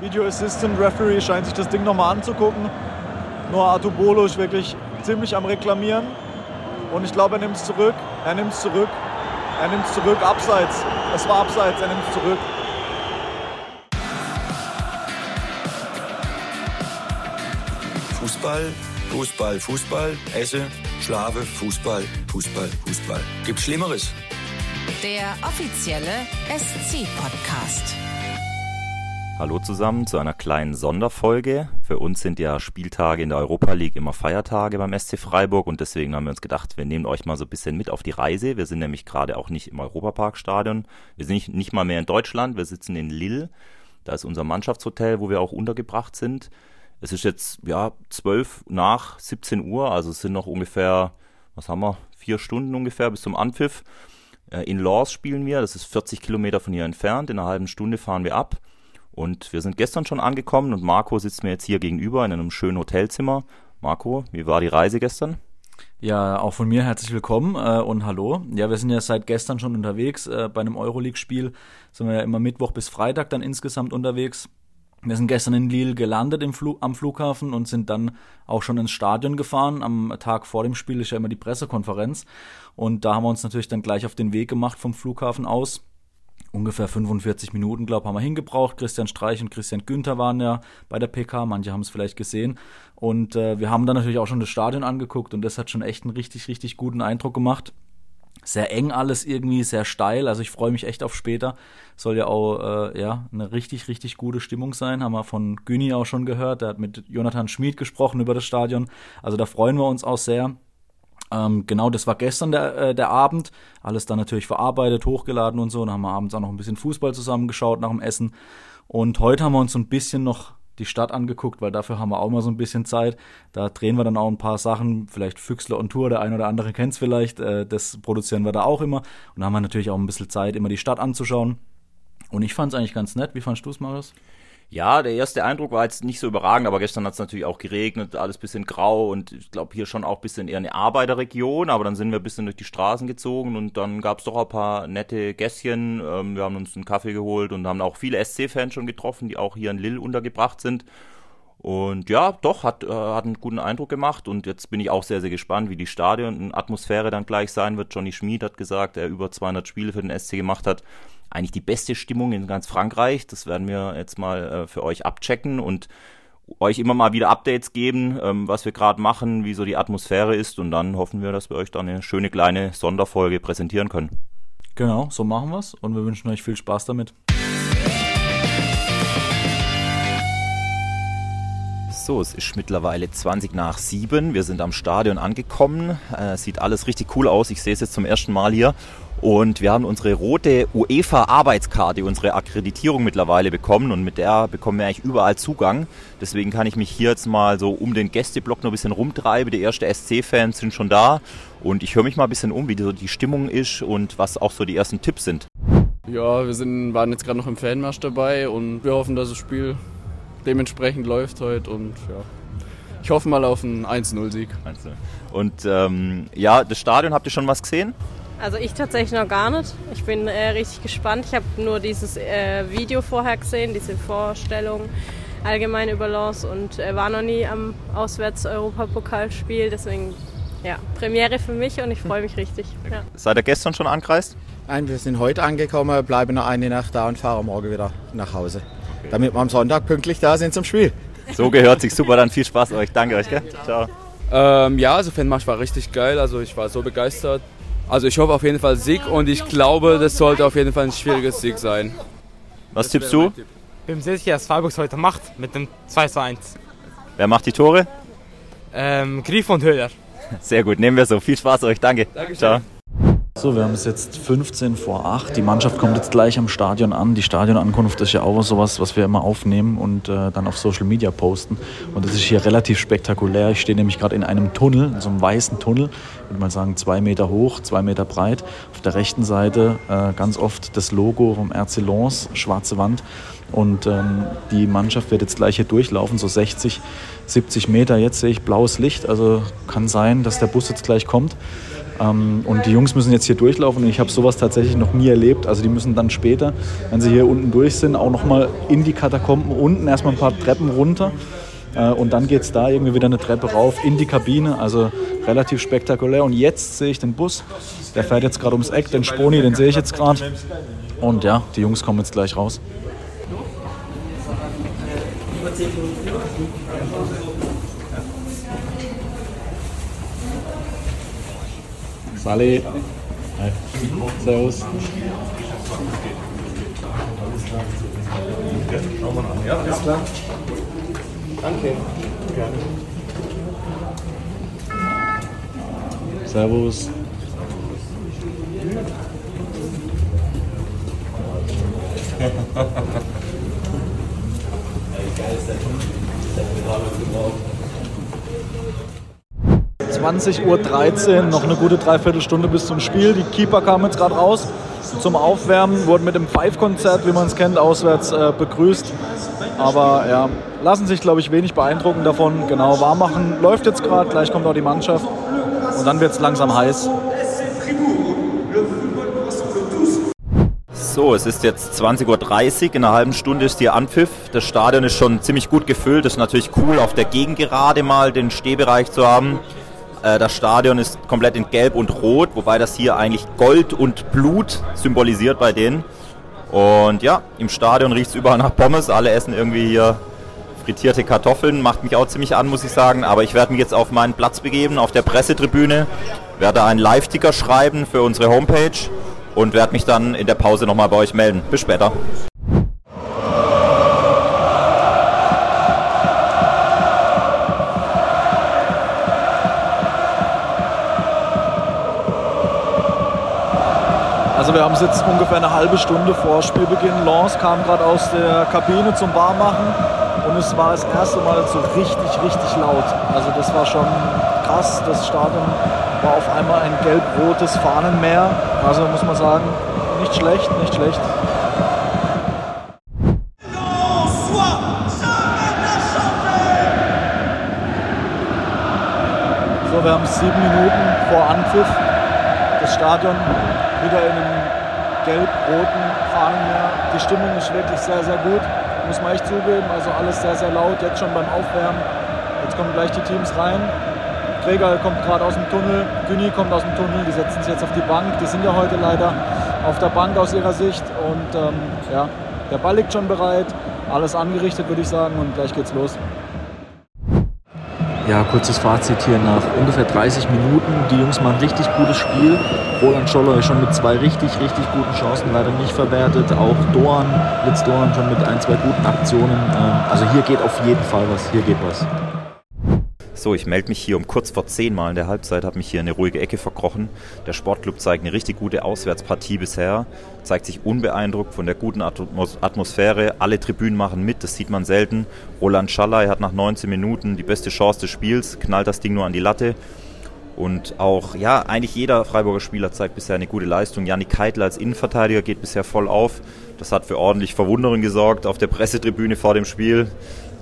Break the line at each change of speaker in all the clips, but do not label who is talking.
Video Assistant Referee scheint sich das Ding nochmal anzugucken. Nur Artubolo ist wirklich ziemlich am Reklamieren. Und ich glaube, er nimmt es zurück. Er nimmt es zurück. Er nimmt es zurück. Abseits. Es war abseits. Er nimmt es zurück.
Fußball, Fußball, Fußball, esse, schlafe, Fußball, Fußball, Fußball. Gibt's Schlimmeres?
Der offizielle SC-Podcast.
Hallo zusammen zu einer kleinen Sonderfolge. Für uns sind ja Spieltage in der Europa League immer Feiertage beim SC Freiburg und deswegen haben wir uns gedacht, wir nehmen euch mal so ein bisschen mit auf die Reise. Wir sind nämlich gerade auch nicht im Europaparkstadion. Wir sind nicht, nicht mal mehr in Deutschland. Wir sitzen in Lille. Da ist unser Mannschaftshotel, wo wir auch untergebracht sind. Es ist jetzt ja zwölf nach 17 Uhr, also es sind noch ungefähr, was haben wir, vier Stunden ungefähr bis zum Anpfiff. Äh, in Lors spielen wir, das ist 40 Kilometer von hier entfernt. In einer halben Stunde fahren wir ab. Und wir sind gestern schon angekommen und Marco sitzt mir jetzt hier gegenüber in einem schönen Hotelzimmer. Marco, wie war die Reise gestern?
Ja, auch von mir herzlich willkommen äh, und hallo. Ja, wir sind ja seit gestern schon unterwegs. Äh, bei einem Euroleague-Spiel sind wir ja immer Mittwoch bis Freitag dann insgesamt unterwegs. Wir sind gestern in Lille gelandet Fl am Flughafen und sind dann auch schon ins Stadion gefahren. Am Tag vor dem Spiel ist ja immer die Pressekonferenz. Und da haben wir uns natürlich dann gleich auf den Weg gemacht vom Flughafen aus ungefähr 45 Minuten, glaube ich, haben wir hingebraucht. Christian Streich und Christian Günther waren ja bei der PK, manche haben es vielleicht gesehen. Und äh, wir haben dann natürlich auch schon das Stadion angeguckt und das hat schon echt einen richtig, richtig guten Eindruck gemacht. Sehr eng alles irgendwie, sehr steil. Also ich freue mich echt auf später. Soll ja auch äh, ja eine richtig, richtig gute Stimmung sein. Haben wir von Güni auch schon gehört. Der hat mit Jonathan Schmid gesprochen über das Stadion. Also da freuen wir uns auch sehr. Ähm, genau, das war gestern der, äh, der Abend. Alles dann natürlich verarbeitet, hochgeladen und so. Dann haben wir abends auch noch ein bisschen Fußball zusammengeschaut nach dem Essen. Und heute haben wir uns so ein bisschen noch die Stadt angeguckt, weil dafür haben wir auch mal so ein bisschen Zeit. Da drehen wir dann auch ein paar Sachen, vielleicht Füchsler und Tour, der ein oder andere kennt's vielleicht, äh, das produzieren wir da auch immer. Und da haben wir natürlich auch ein bisschen Zeit, immer die Stadt anzuschauen. Und ich fand's eigentlich ganz nett. Wie fandst du's, Marius?
Ja, der erste Eindruck war jetzt nicht so überragend, aber gestern hat es natürlich auch geregnet, alles bisschen grau und ich glaube hier schon auch bisschen eher eine Arbeiterregion, aber dann sind wir ein bisschen durch die Straßen gezogen und dann gab es doch ein paar nette Gässchen. Ähm, wir haben uns einen Kaffee geholt und haben auch viele SC-Fans schon getroffen, die auch hier in Lille untergebracht sind. Und ja, doch, hat, äh, hat einen guten Eindruck gemacht und jetzt bin ich auch sehr, sehr gespannt, wie die Stadion-Atmosphäre dann gleich sein wird. Johnny Schmid hat gesagt, er über 200 Spiele für den SC gemacht hat eigentlich die beste Stimmung in ganz Frankreich. Das werden wir jetzt mal äh, für euch abchecken und euch immer mal wieder Updates geben, ähm, was wir gerade machen, wie so die Atmosphäre ist und dann hoffen wir, dass wir euch dann eine schöne kleine Sonderfolge präsentieren können.
Genau, so machen wir's und wir wünschen euch viel Spaß damit.
So, es ist mittlerweile 20 nach 7. Wir sind am Stadion angekommen. Äh, sieht alles richtig cool aus. Ich sehe es jetzt zum ersten Mal hier. Und wir haben unsere rote UEFA-Arbeitskarte, unsere Akkreditierung mittlerweile bekommen und mit der bekommen wir eigentlich überall Zugang. Deswegen kann ich mich hier jetzt mal so um den Gästeblock noch ein bisschen rumtreiben. Die ersten SC-Fans sind schon da und ich höre mich mal ein bisschen um, wie so die Stimmung ist und was auch so die ersten Tipps sind.
Ja, wir sind, waren jetzt gerade noch im Fanmarsch dabei und wir hoffen, dass das Spiel dementsprechend läuft heute und ja. Ich hoffe mal auf einen 1-0-Sieg.
Und ähm, ja, das Stadion, habt ihr schon was gesehen?
Also ich tatsächlich noch gar nicht. Ich bin äh, richtig gespannt. Ich habe nur dieses äh, Video vorher gesehen, diese Vorstellung allgemein über Lens und äh, war noch nie am Auswärts-Europapokalspiel. Deswegen, ja, Premiere für mich und ich freue mich richtig. Ja.
Seid ihr gestern schon angereist?
Nein, wir sind heute angekommen, bleiben noch eine Nacht da und fahren morgen wieder nach Hause. Okay. Damit wir am Sonntag pünktlich da sind zum Spiel.
So gehört sich super, dann viel Spaß euch. Danke euch, gell? Ciao.
Ähm, ja, also Fanmarsch war richtig geil, also ich war so begeistert. Also ich hoffe auf jeden Fall Sieg und ich glaube, das sollte auf jeden Fall ein schwieriges Sieg sein.
Was tippst du?
Ich bin sehr sicher, dass Freiburg heute macht mit dem 2 zu 1.
Wer macht die Tore?
Ähm, Grief und Höhler.
Sehr gut, nehmen wir so. Viel Spaß euch, danke.
Dankeschön.
Ciao.
So, wir haben es jetzt 15 vor 8. Die Mannschaft kommt jetzt gleich am Stadion an. Die Stadionankunft ist ja auch sowas, was wir immer aufnehmen und äh, dann auf Social Media posten. Und das ist hier relativ spektakulär. Ich stehe nämlich gerade in einem Tunnel, in so einem weißen Tunnel, ich würde mal sagen zwei Meter hoch, zwei Meter breit. Auf der rechten Seite äh, ganz oft das Logo vom RC Lens, schwarze Wand. Und ähm, die Mannschaft wird jetzt gleich hier durchlaufen, so 60, 70 Meter. Jetzt sehe ich blaues Licht, also kann sein, dass der Bus jetzt gleich kommt. Ähm, und die Jungs müssen jetzt hier durchlaufen und ich habe sowas tatsächlich noch nie erlebt. Also die müssen dann später, wenn sie hier unten durch sind, auch nochmal in die Katakomben unten erstmal ein paar Treppen runter. Äh, und dann geht es da irgendwie wieder eine Treppe rauf in die Kabine. Also relativ spektakulär. Und jetzt sehe ich den Bus. Der fährt jetzt gerade ums Eck. Den Sponi, den sehe ich jetzt gerade. Und ja, die Jungs kommen jetzt gleich raus. Sally. Hi. Servus.
Ja, alles klar. Danke. Gerne.
Servus. Uhr 13, noch eine gute Dreiviertelstunde bis zum Spiel. Die Keeper kamen jetzt gerade raus zum Aufwärmen, wurden mit dem Five-Konzert, wie man es kennt, auswärts äh, begrüßt. Aber ja, lassen sich, glaube ich, wenig beeindrucken davon. Genau, warm machen läuft jetzt gerade, gleich kommt auch die Mannschaft und dann wird es langsam heiß.
So, es ist jetzt 20.30 Uhr, in einer halben Stunde ist hier Anpfiff. Das Stadion ist schon ziemlich gut gefüllt. Das ist natürlich cool, auf der Gegengerade mal den Stehbereich zu haben. Äh, das Stadion ist komplett in Gelb und Rot, wobei das hier eigentlich Gold und Blut symbolisiert bei denen. Und ja, im Stadion riecht es überall nach Pommes. Alle essen irgendwie hier frittierte Kartoffeln. Macht mich auch ziemlich an, muss ich sagen. Aber ich werde mich jetzt auf meinen Platz begeben, auf der Pressetribüne. Werde einen Live-Ticker schreiben für unsere Homepage und werde mich dann in der Pause nochmal bei euch melden. Bis später.
Also wir haben jetzt ungefähr eine halbe Stunde vor Spielbeginn. Lance kam gerade aus der Kabine zum Warmmachen und es war das erste Mal so richtig, richtig laut. Also das war schon krass. Das Stadion war auf einmal ein gelb-rotes Fahnenmeer. Also muss man sagen, nicht schlecht, nicht schlecht. So, wir haben sieben Minuten vor Anpfiff. Das Stadion wieder in einem gelb-roten Fahnenmeer. Die Stimmung ist wirklich sehr, sehr gut, muss man echt zugeben. Also alles sehr, sehr laut, jetzt schon beim Aufwärmen. Jetzt kommen gleich die Teams rein. Träger kommt gerade aus dem Tunnel, Güni kommt aus dem Tunnel, die setzen sich jetzt auf die Bank. Die sind ja heute leider auf der Bank aus ihrer Sicht. Und ähm, ja, der Ball liegt schon bereit, alles angerichtet, würde ich sagen, und gleich geht's los.
Ja, kurzes Fazit hier nach ungefähr 30 Minuten. Die Jungs machen richtig gutes Spiel. Roland Scholler schon mit zwei richtig, richtig guten Chancen leider nicht verwertet. Auch Dorn, Litz Dorn schon mit ein, zwei guten Aktionen. Ähm, also hier geht auf jeden Fall was. Hier geht was.
So, ich melde mich hier um kurz vor zehn Mal in der Halbzeit, habe mich hier in eine ruhige Ecke verkrochen. Der Sportclub zeigt eine richtig gute Auswärtspartie bisher, zeigt sich unbeeindruckt von der guten Atmosphäre. Alle Tribünen machen mit, das sieht man selten. Roland Schallei hat nach 19 Minuten die beste Chance des Spiels, knallt das Ding nur an die Latte. Und auch, ja, eigentlich jeder Freiburger Spieler zeigt bisher eine gute Leistung. Janik Keitel als Innenverteidiger geht bisher voll auf. Das hat für ordentlich Verwunderung gesorgt auf der Pressetribüne vor dem Spiel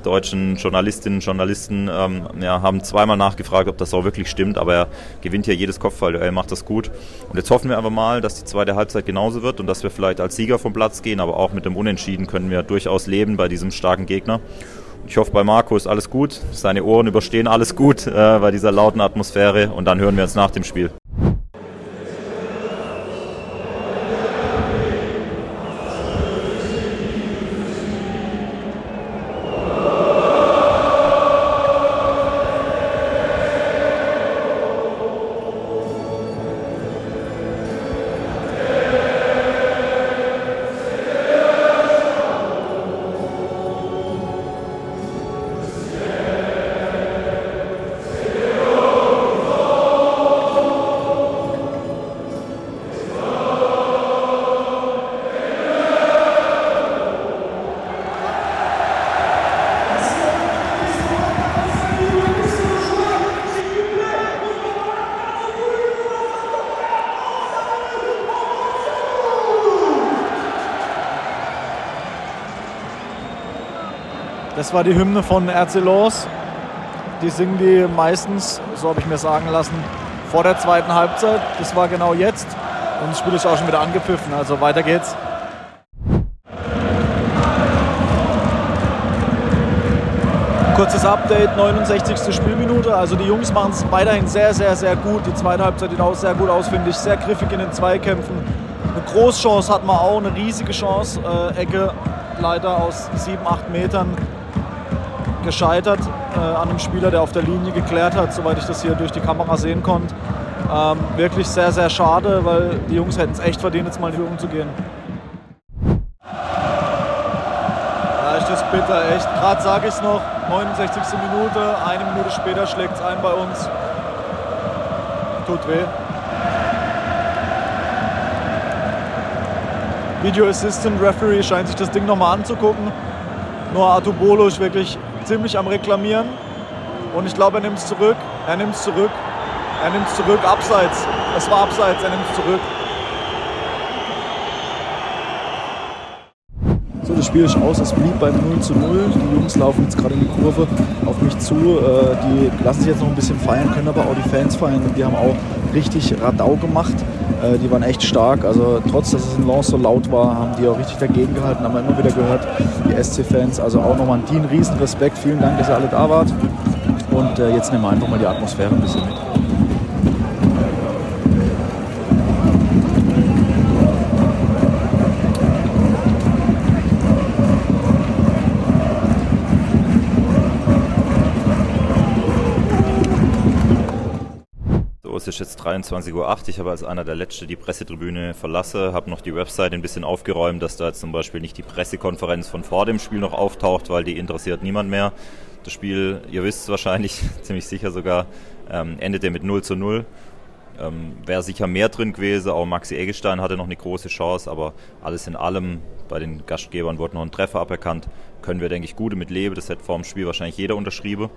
deutschen Journalistinnen und Journalisten ähm, ja, haben zweimal nachgefragt, ob das auch wirklich stimmt, aber er gewinnt hier jedes Kopfballduell, macht das gut. Und jetzt hoffen wir einfach mal, dass die zweite Halbzeit genauso wird und dass wir vielleicht als Sieger vom Platz gehen, aber auch mit dem Unentschieden können wir durchaus leben bei diesem starken Gegner. Ich hoffe, bei Marco ist alles gut, seine Ohren überstehen alles gut äh, bei dieser lauten Atmosphäre und dann hören wir uns nach dem Spiel.
Das war die Hymne von Lens. Die singen die meistens, so habe ich mir sagen lassen, vor der zweiten Halbzeit. Das war genau jetzt. Und das Spiel ist auch schon wieder angepfiffen. Also weiter geht's. Kurzes Update, 69. Spielminute. Also die Jungs machen es weiterhin sehr, sehr, sehr gut. Die zweite Halbzeit sieht auch sehr gut aus, finde ich. Sehr griffig in den Zweikämpfen. Eine Großchance hat man auch, eine riesige Chance. Äh, Ecke leider aus 7, 8 Metern gescheitert äh, an einem Spieler, der auf der Linie geklärt hat, soweit ich das hier durch die Kamera sehen konnte. Ähm, wirklich sehr, sehr schade, weil die Jungs hätten es echt verdient, jetzt mal in die Führung zu gehen. Ja, ist das bitter, echt. Gerade sage ich es noch, 69. Minute, eine Minute später schlägt es ein bei uns. Tut weh. Video Assistant Referee scheint sich das Ding nochmal anzugucken. Nur Artubolo ist wirklich ziemlich am Reklamieren. Und ich glaube, er nimmt es zurück. Er nimmt es zurück. Er nimmt es zurück. Abseits. Es war abseits. Er nimmt es zurück. So, das Spiel ist aus. Es blieb beim 0 zu 0. Die Jungs laufen jetzt gerade in die Kurve auf mich zu. Äh, die lassen sich jetzt noch ein bisschen feiern, können aber auch die Fans feiern. Die haben auch richtig Radau gemacht. Äh, die waren echt stark. Also trotz, dass es in Lens so laut war, haben die auch richtig dagegen gehalten. Haben wir immer wieder gehört, die SC-Fans. Also auch nochmal an die einen riesen Respekt. Vielen Dank, dass ihr alle da wart. Und äh, jetzt nehmen wir einfach mal die Atmosphäre ein bisschen mit.
Ist jetzt 23.08 Uhr. Ich habe als einer der Letzten die Pressetribüne verlassen, habe noch die Website ein bisschen aufgeräumt, dass da jetzt zum Beispiel nicht die Pressekonferenz von vor dem Spiel noch auftaucht, weil die interessiert niemand mehr. Das Spiel, ihr wisst es wahrscheinlich, ziemlich sicher sogar, ähm, endete mit 0 zu 0. Ähm, Wäre sicher mehr drin gewesen, auch Maxi Eggestein hatte noch eine große Chance, aber alles in allem, bei den Gastgebern wurde noch ein Treffer aberkannt, können wir, denke ich, gut mit leben. Das hätte vor dem Spiel wahrscheinlich jeder unterschrieben.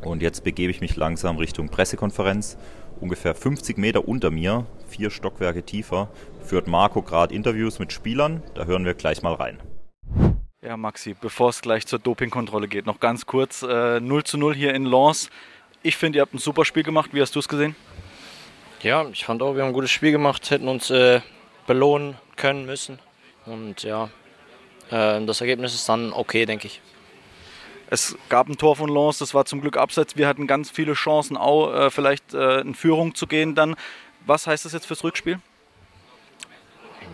Und jetzt begebe ich mich langsam Richtung Pressekonferenz ungefähr 50 Meter unter mir, vier Stockwerke tiefer, führt Marco gerade Interviews mit Spielern. Da hören wir gleich mal rein.
Ja, Maxi, bevor es gleich zur Dopingkontrolle geht, noch ganz kurz. Äh, 0 zu 0 hier in Lens. Ich finde, ihr habt ein super Spiel gemacht. Wie hast du es gesehen?
Ja, ich fand auch, wir haben ein gutes Spiel gemacht, hätten uns äh, belohnen können müssen. Und ja, äh, das Ergebnis ist dann okay, denke ich.
Es gab ein Tor von Lens, das war zum Glück abseits. Wir hatten ganz viele Chancen, auch äh, vielleicht äh, in Führung zu gehen dann. Was heißt das jetzt fürs Rückspiel?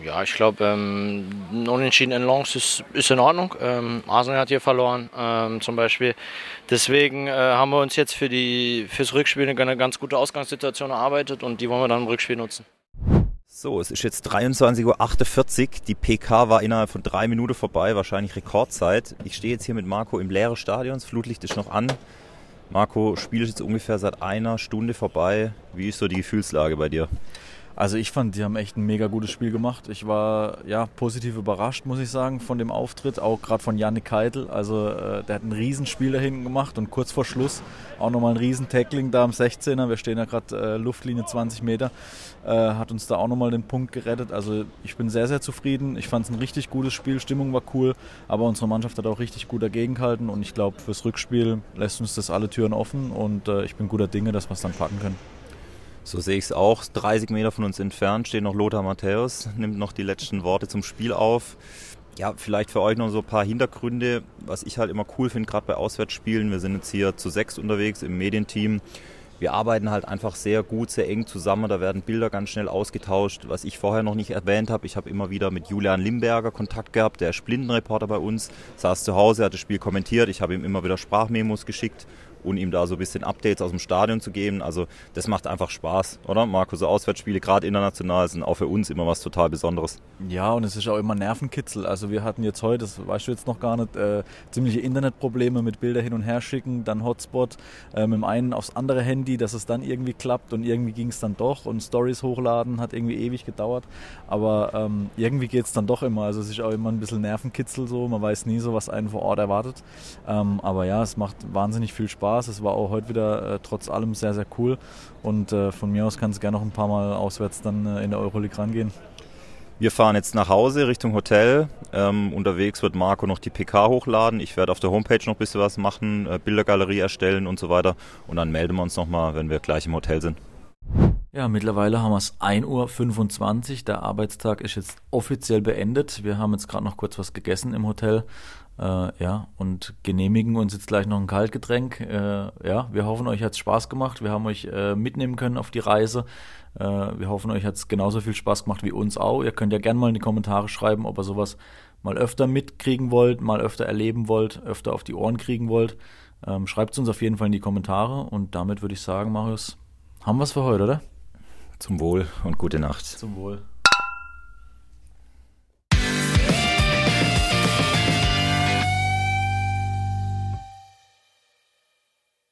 Ja, ich glaube, ähm, ein Unentschieden in Lens ist, ist in Ordnung. Ähm, Arsenal hat hier verloren ähm, zum Beispiel. Deswegen äh, haben wir uns jetzt für fürs Rückspiel eine ganz gute Ausgangssituation erarbeitet und die wollen wir dann im Rückspiel nutzen.
So, es ist jetzt 23.48 Uhr. Die PK war innerhalb von drei Minuten vorbei, wahrscheinlich Rekordzeit. Ich stehe jetzt hier mit Marco im leeren Stadion. Das Flutlicht ist noch an. Marco, Spiel ist jetzt ungefähr seit einer Stunde vorbei. Wie ist so die Gefühlslage bei dir?
Also ich fand, die haben echt ein mega gutes Spiel gemacht. Ich war ja positiv überrascht, muss ich sagen, von dem Auftritt, auch gerade von Janik Keitel. Also äh, der hat ein Riesenspiel da hinten gemacht und kurz vor Schluss auch nochmal ein Riesen-Tackling da am 16er. Wir stehen ja gerade äh, Luftlinie 20 Meter. Äh, hat uns da auch nochmal den Punkt gerettet. Also ich bin sehr, sehr zufrieden. Ich fand es ein richtig gutes Spiel, Stimmung war cool, aber unsere Mannschaft hat auch richtig gut dagegen gehalten und ich glaube, fürs Rückspiel lässt uns das alle Türen offen und äh, ich bin guter Dinge, dass wir es dann packen können.
So sehe ich es auch. 30 Meter von uns entfernt steht noch Lothar Matthäus, nimmt noch die letzten Worte zum Spiel auf. Ja, vielleicht für euch noch so ein paar Hintergründe, was ich halt immer cool finde, gerade bei Auswärtsspielen. Wir sind jetzt hier zu sechs unterwegs im Medienteam. Wir arbeiten halt einfach sehr gut, sehr eng zusammen. Da werden Bilder ganz schnell ausgetauscht. Was ich vorher noch nicht erwähnt habe, ich habe immer wieder mit Julian Limberger Kontakt gehabt, der ist Blindenreporter bei uns, saß zu Hause, hat das Spiel kommentiert. Ich habe ihm immer wieder Sprachmemos geschickt und ihm da so ein bisschen Updates aus dem Stadion zu geben. Also das macht einfach Spaß, oder? Marco, so Auswärtsspiele, gerade international, sind auch für uns immer was total Besonderes.
Ja, und es ist auch immer Nervenkitzel. Also wir hatten jetzt heute, das weißt du jetzt noch gar nicht, äh, ziemliche Internetprobleme mit Bilder hin und her schicken, dann Hotspot, äh, mit dem einen aufs andere Handy, dass es dann irgendwie klappt und irgendwie ging es dann doch und Stories hochladen hat irgendwie ewig gedauert. Aber ähm, irgendwie geht es dann doch immer. Also es ist auch immer ein bisschen Nervenkitzel so, man weiß nie so, was einen vor Ort erwartet. Ähm, aber ja, es macht wahnsinnig viel Spaß. Spaß. Es war auch heute wieder äh, trotz allem sehr, sehr cool. Und äh, von mir aus kann es gerne noch ein paar Mal auswärts dann äh, in der Euroleague rangehen.
Wir fahren jetzt nach Hause Richtung Hotel. Ähm, unterwegs wird Marco noch die PK hochladen. Ich werde auf der Homepage noch ein bisschen was machen, äh, Bildergalerie erstellen und so weiter. Und dann melden wir uns nochmal, wenn wir gleich im Hotel sind.
Ja, mittlerweile haben wir es 1.25 Uhr. Der Arbeitstag ist jetzt offiziell beendet. Wir haben jetzt gerade noch kurz was gegessen im Hotel. Äh, ja, und genehmigen uns jetzt gleich noch ein Kaltgetränk. Äh, ja, wir hoffen, euch hat es Spaß gemacht. Wir haben euch äh, mitnehmen können auf die Reise. Äh, wir hoffen, euch hat es genauso viel Spaß gemacht wie uns auch. Ihr könnt ja gerne mal in die Kommentare schreiben, ob ihr sowas mal öfter mitkriegen wollt, mal öfter erleben wollt, öfter auf die Ohren kriegen wollt. Ähm, Schreibt es uns auf jeden Fall in die Kommentare. Und damit würde ich sagen, Marius, haben wir es für heute, oder?
Zum Wohl und gute Nacht.
Zum Wohl.